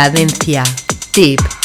Cadencia Deep.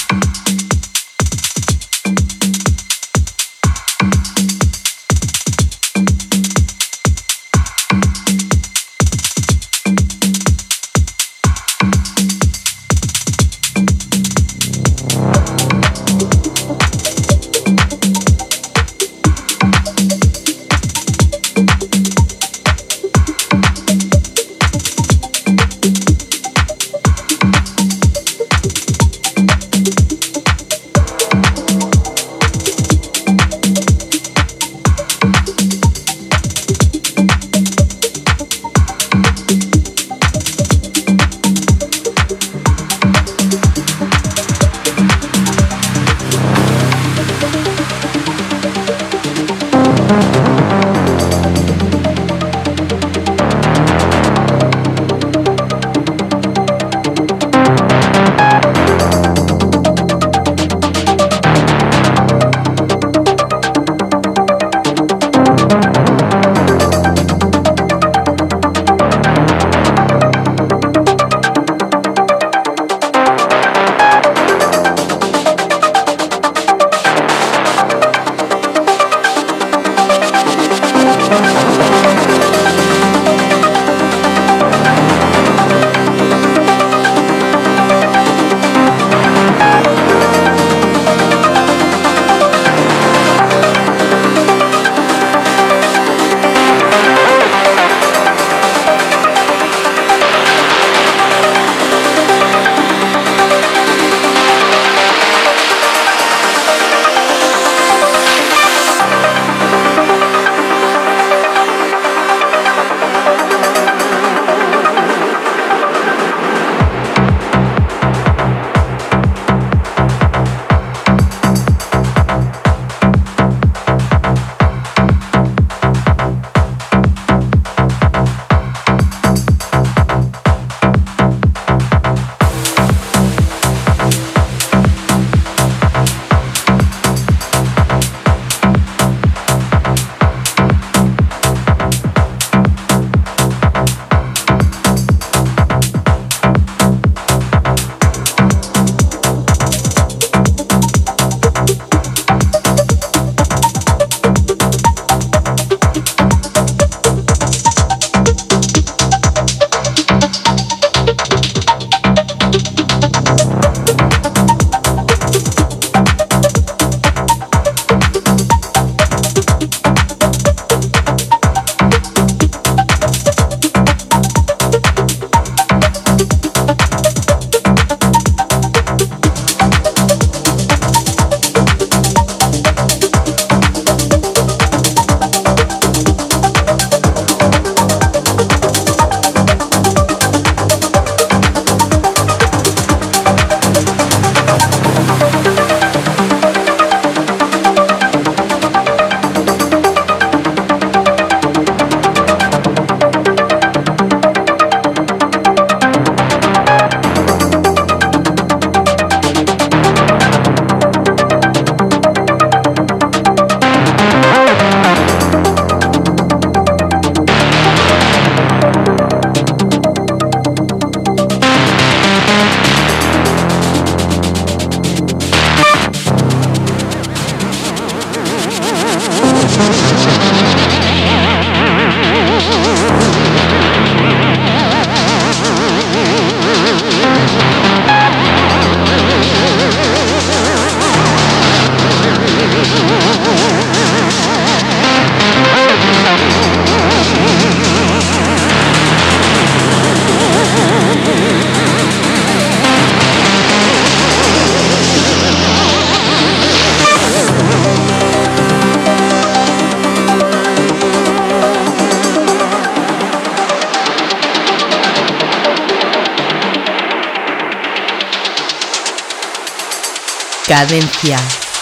Cadencia.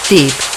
Tip.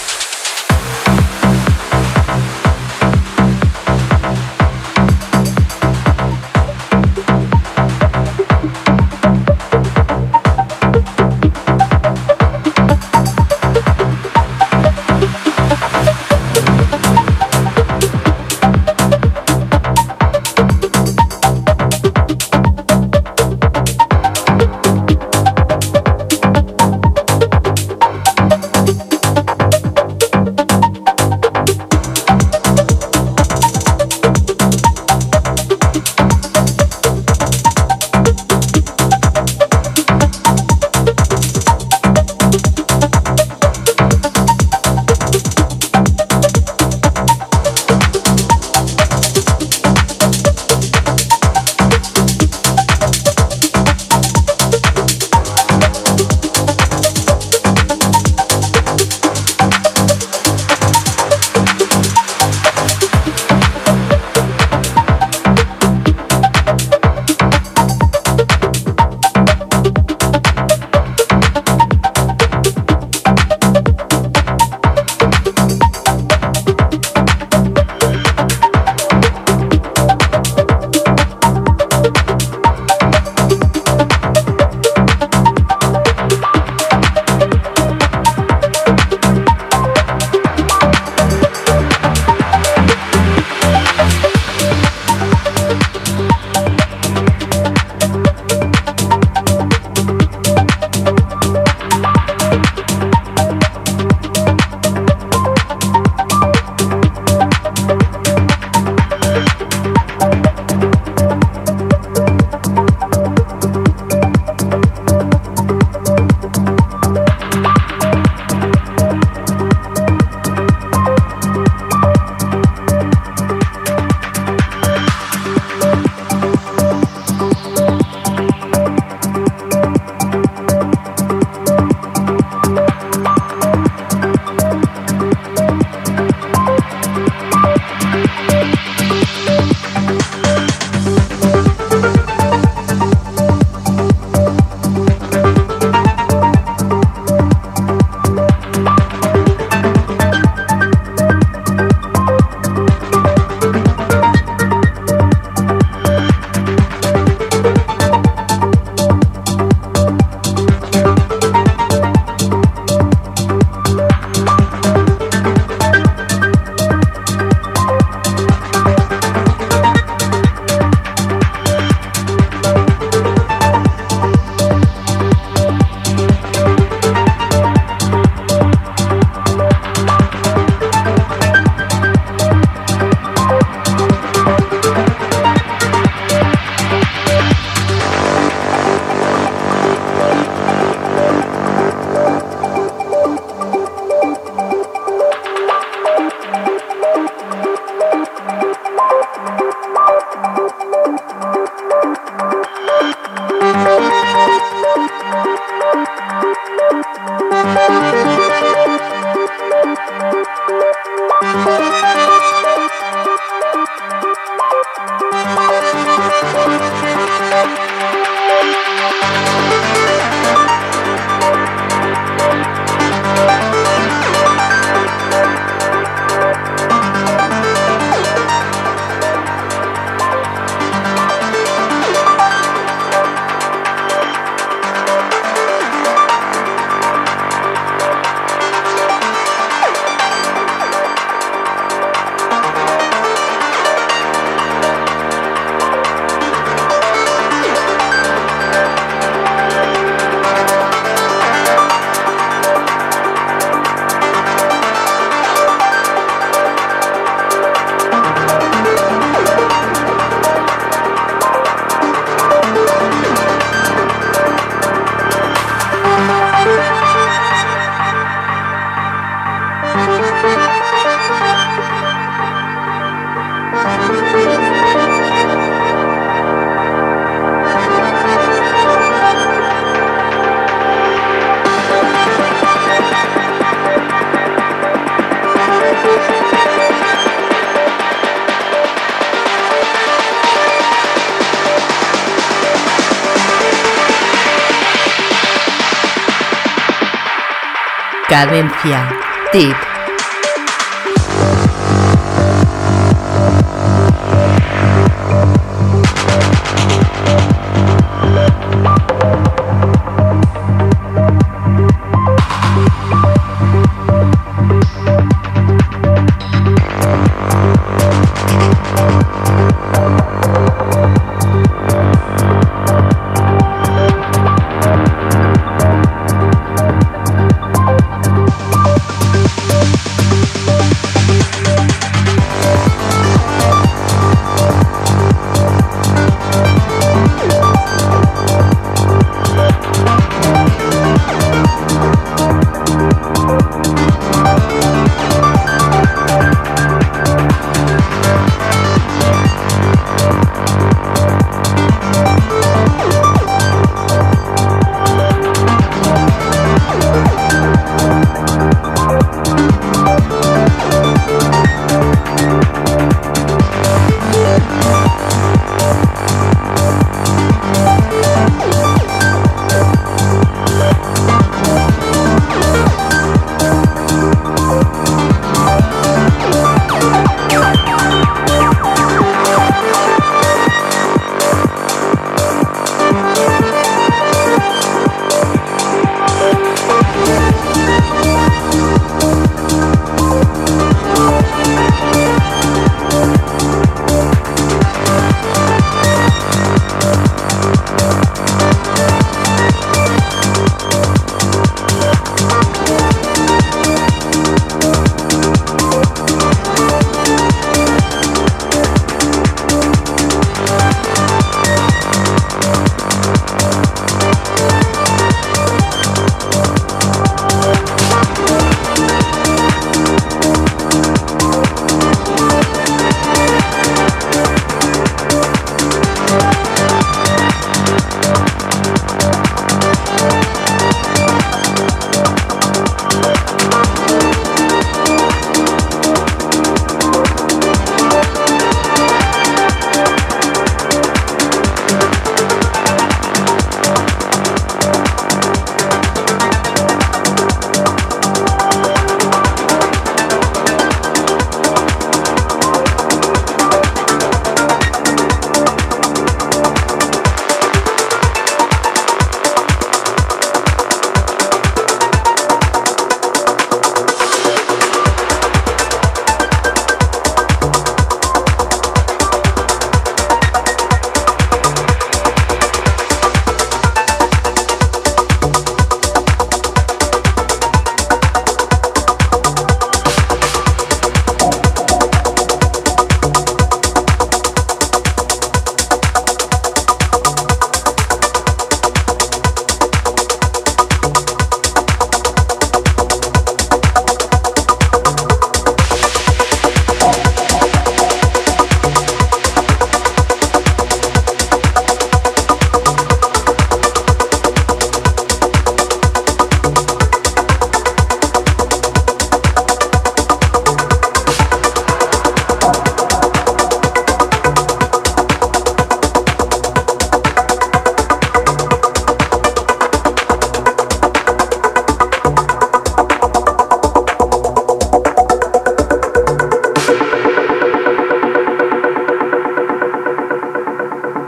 Cadencia. Tip.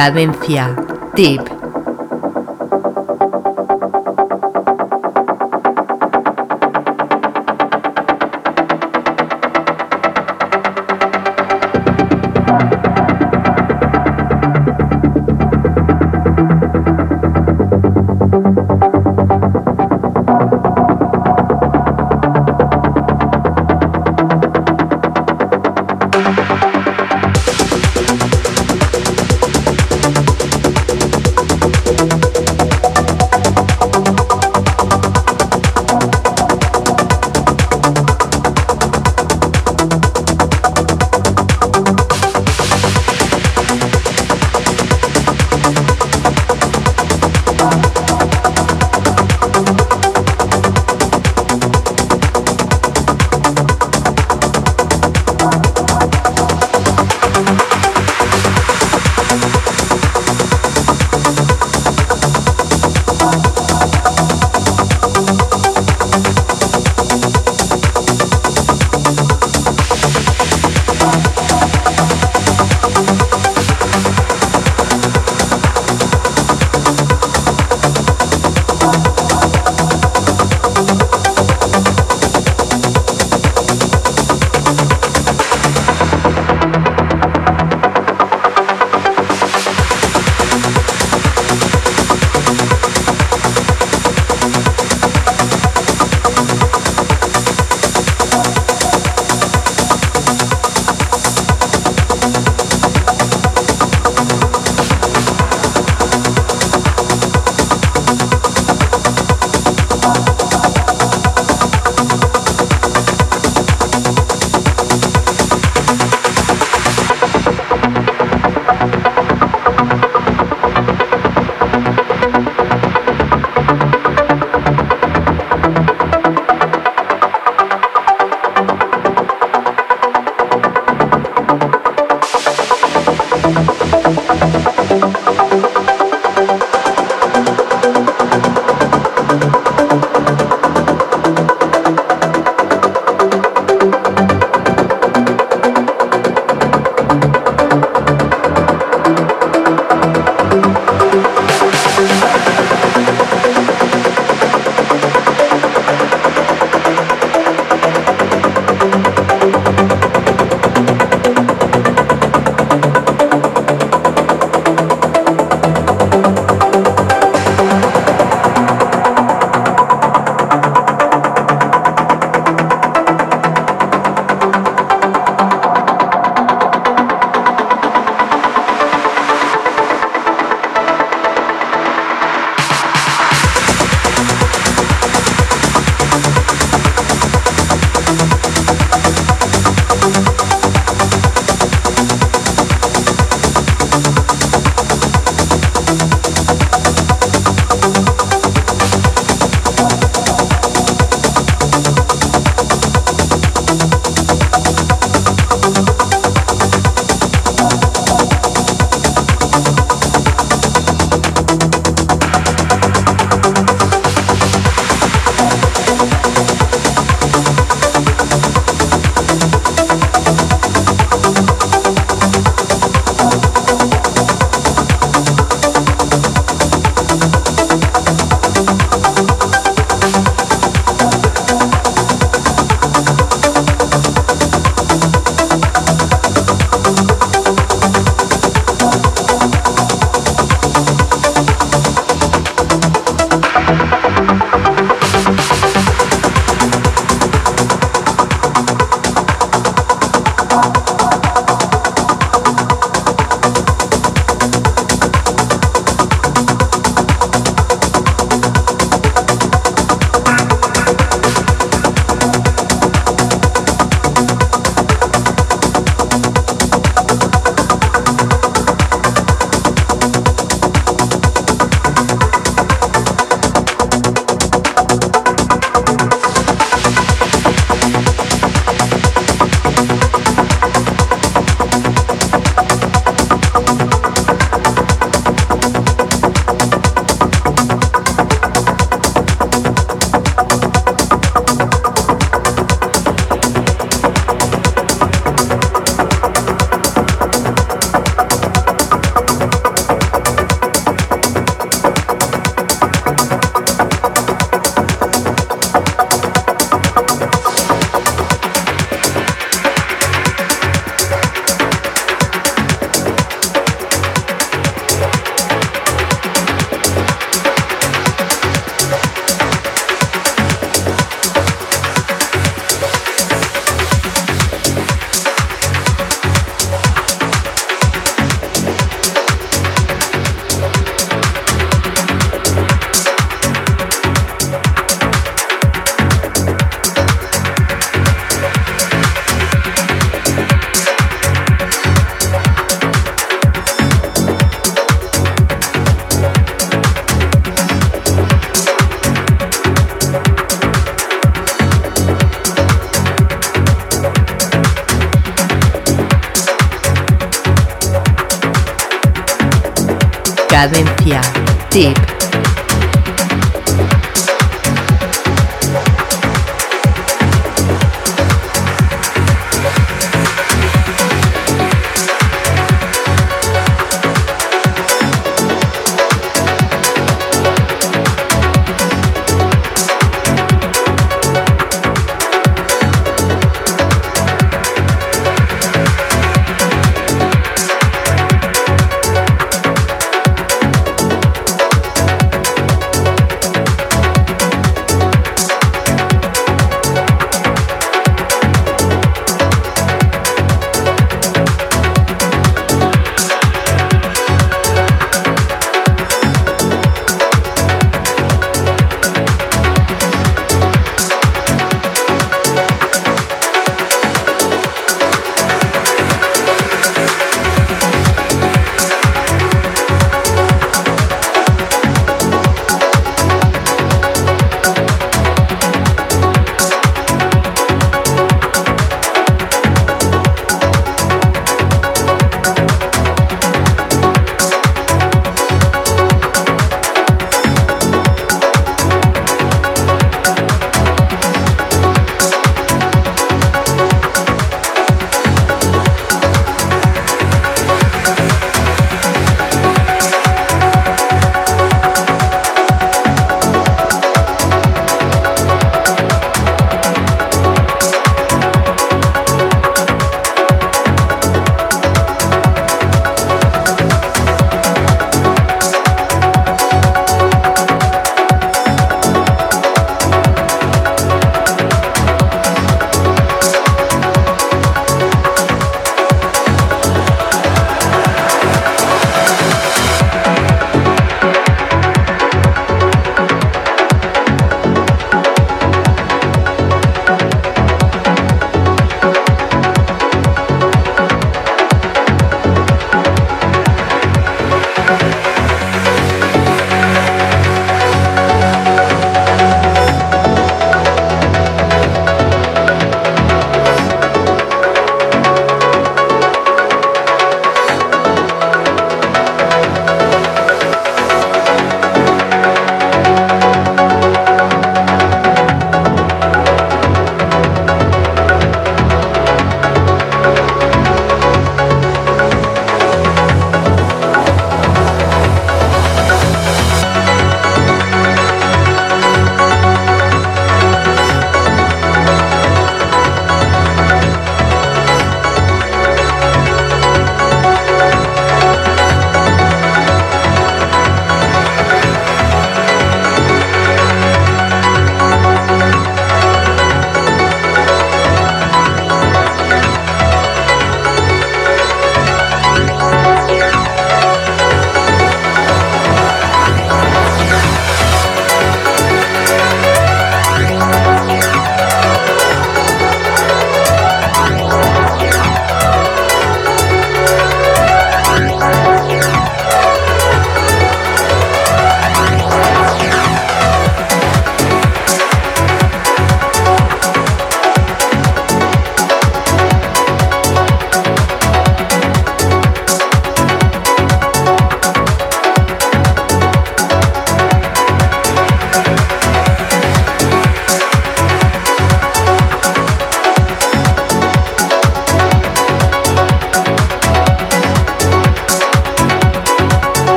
Cadencia. Tip.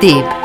Deep.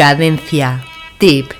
Cadencia. Tip.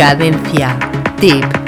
Cadencia. Tip.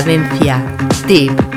Cadencia. Tip.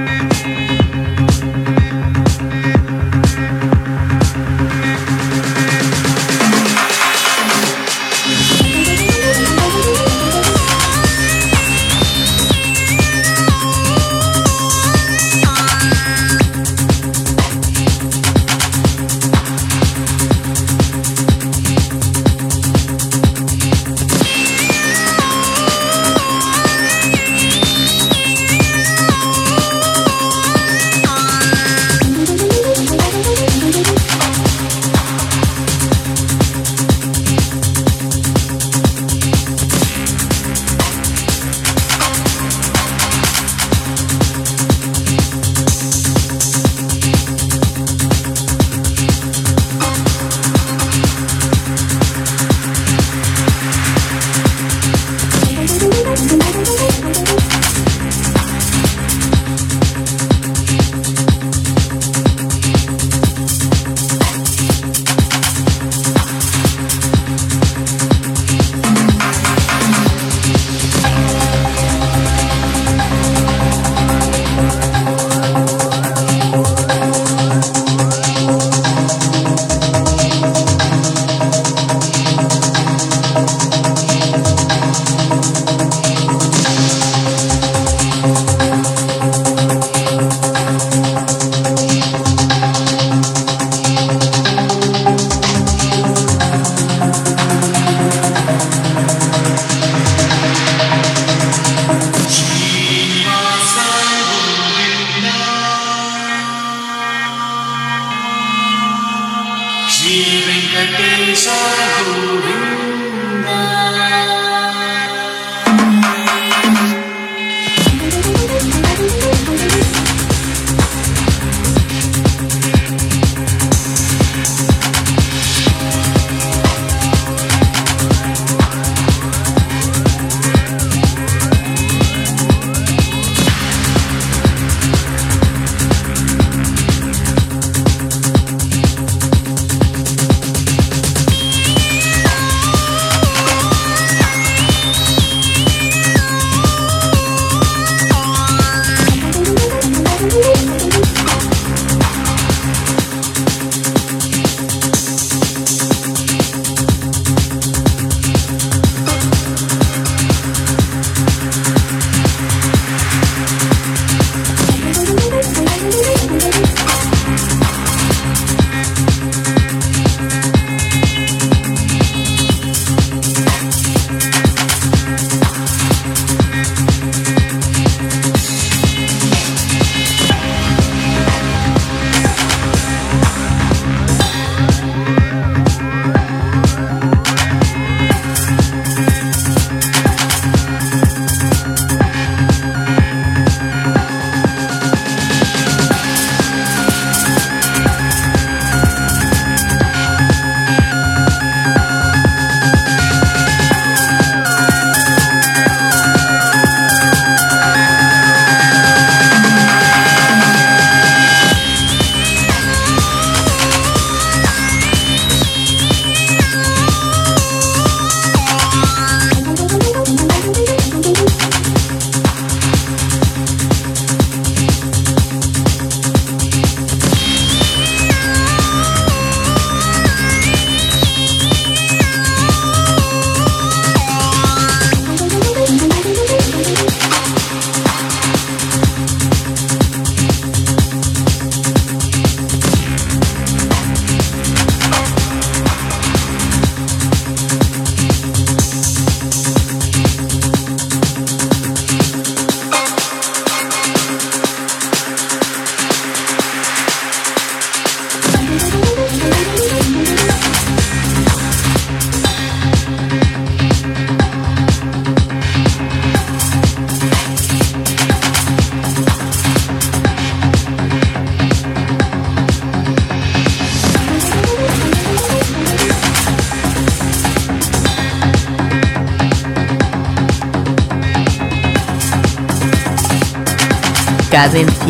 Cadencia.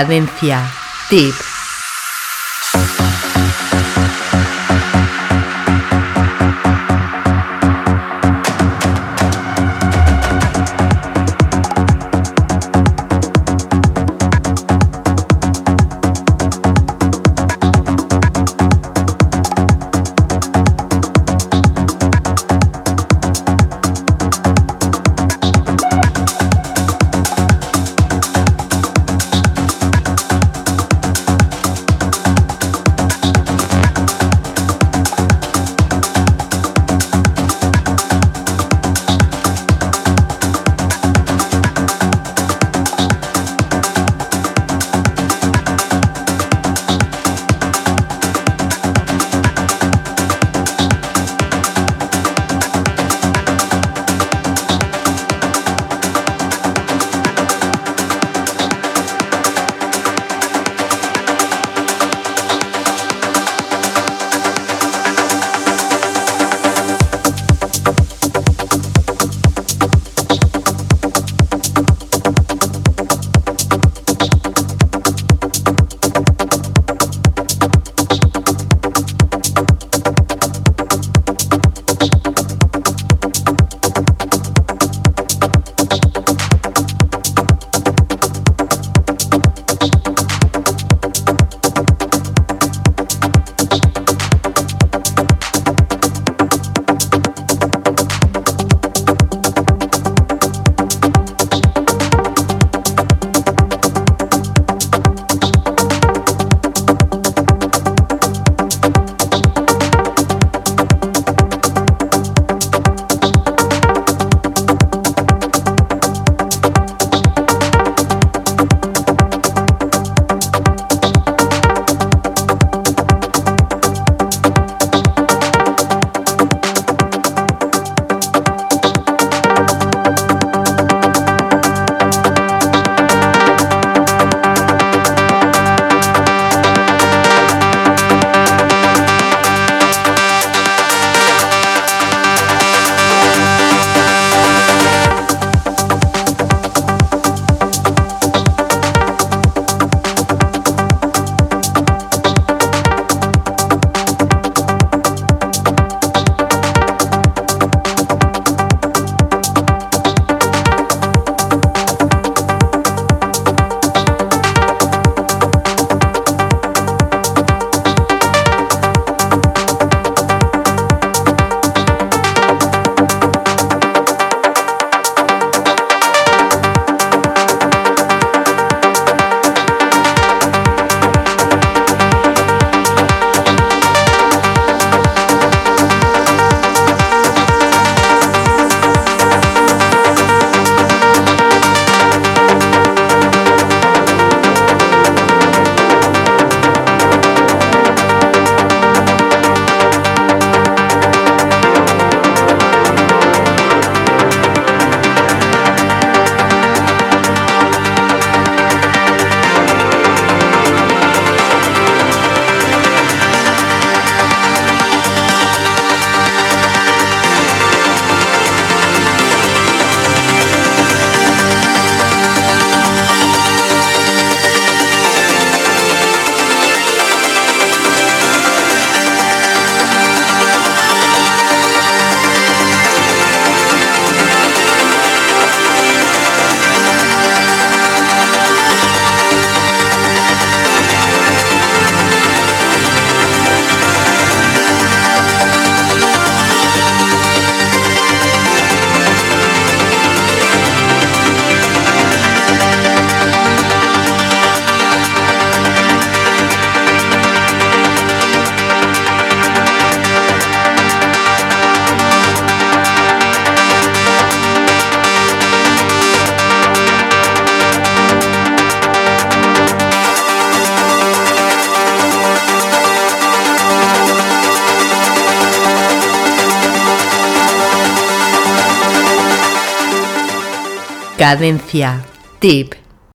Cadencia. Tip. Cadencia. Tip.